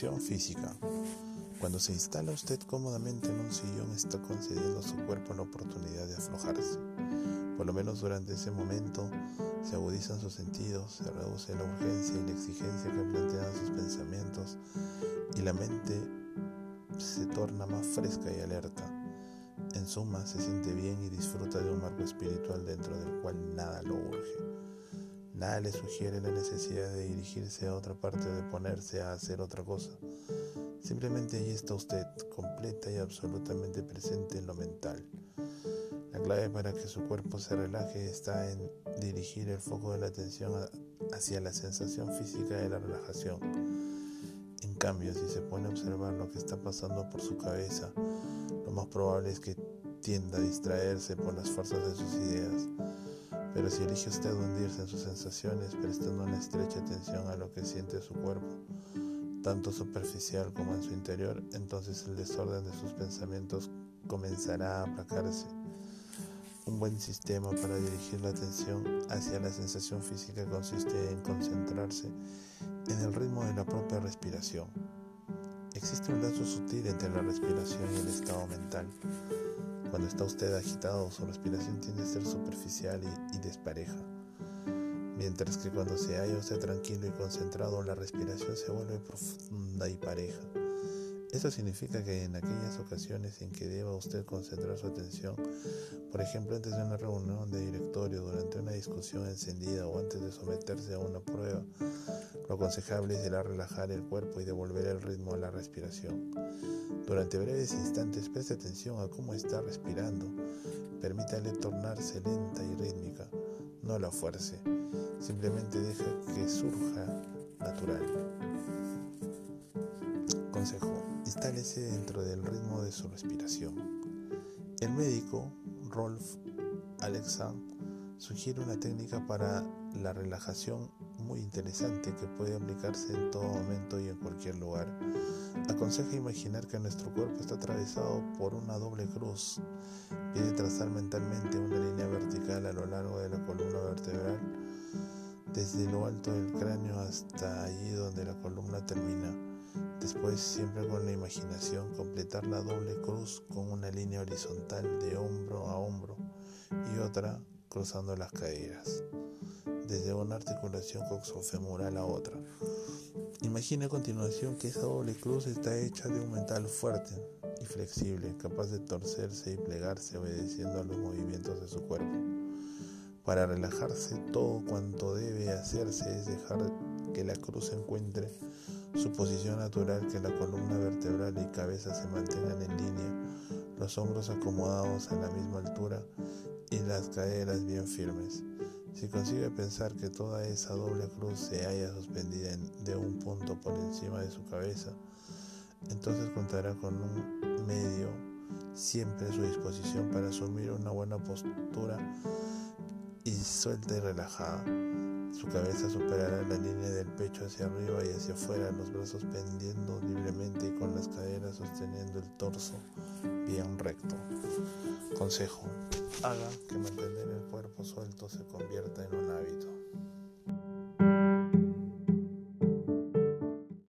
Física. Cuando se instala usted cómodamente en un sillón está concediendo a su cuerpo la oportunidad de aflojarse. Por lo menos durante ese momento se agudizan sus sentidos, se reduce la urgencia y la exigencia que plantean sus pensamientos y la mente se torna más fresca y alerta. En suma, se siente bien y disfruta de un marco espiritual dentro del Nada le sugiere la necesidad de dirigirse a otra parte o de ponerse a hacer otra cosa. Simplemente allí está usted, completa y absolutamente presente en lo mental. La clave para que su cuerpo se relaje está en dirigir el foco de la atención hacia la sensación física de la relajación. En cambio, si se pone a observar lo que está pasando por su cabeza, lo más probable es que tienda a distraerse por las fuerzas de sus ideas. Pero si elige usted hundirse en sus sensaciones, prestando una estrecha atención a lo que siente su cuerpo, tanto superficial como en su interior, entonces el desorden de sus pensamientos comenzará a aplacarse. Un buen sistema para dirigir la atención hacia la sensación física consiste en concentrarse en el ritmo de la propia respiración. Existe un lazo sutil entre la respiración y el estado mental. Cuando está usted agitado, su respiración tiende a ser superficial y, despareja. Mientras que cuando se halla usted tranquilo y concentrado, la respiración se vuelve profunda y pareja. Esto significa que en aquellas ocasiones en que deba usted concentrar su atención, por ejemplo antes de una reunión de directorio, durante una discusión encendida o antes de someterse a una prueba, aconsejable será relajar el cuerpo y devolver el ritmo a la respiración. Durante breves instantes preste atención a cómo está respirando. Permítale tornarse lenta y rítmica. No la fuerce. Simplemente deja que surja natural. Consejo. Instálese dentro del ritmo de su respiración. El médico Rolf Alexand sugiere una técnica para la relajación muy interesante que puede aplicarse en todo momento y en cualquier lugar. Aconseja imaginar que nuestro cuerpo está atravesado por una doble cruz. Pide trazar mentalmente una línea vertical a lo largo de la columna vertebral, desde lo alto del cráneo hasta allí donde la columna termina. Después, siempre con la imaginación, completar la doble cruz con una línea horizontal de hombro a hombro y otra cruzando las caderas, desde una articulación coxofemoral a otra. Imagine a continuación que esa doble cruz está hecha de un metal fuerte y flexible, capaz de torcerse y plegarse obedeciendo a los movimientos de su cuerpo. Para relajarse, todo cuanto debe hacerse es dejar que la cruz encuentre su posición natural, que la columna vertebral y cabeza se mantengan en línea, los hombros acomodados a la misma altura y las caderas bien firmes. Si consigue pensar que toda esa doble cruz se haya suspendida de un punto por encima de su cabeza, entonces contará con un medio siempre a su disposición para asumir una buena postura y suelta y relajada. Su cabeza superará la línea del pecho hacia arriba y hacia afuera, los brazos pendiendo libremente y con las caderas sosteniendo el torso bien recto. Consejo. Haga que mantener el cuerpo suelto se convierta en un hábito.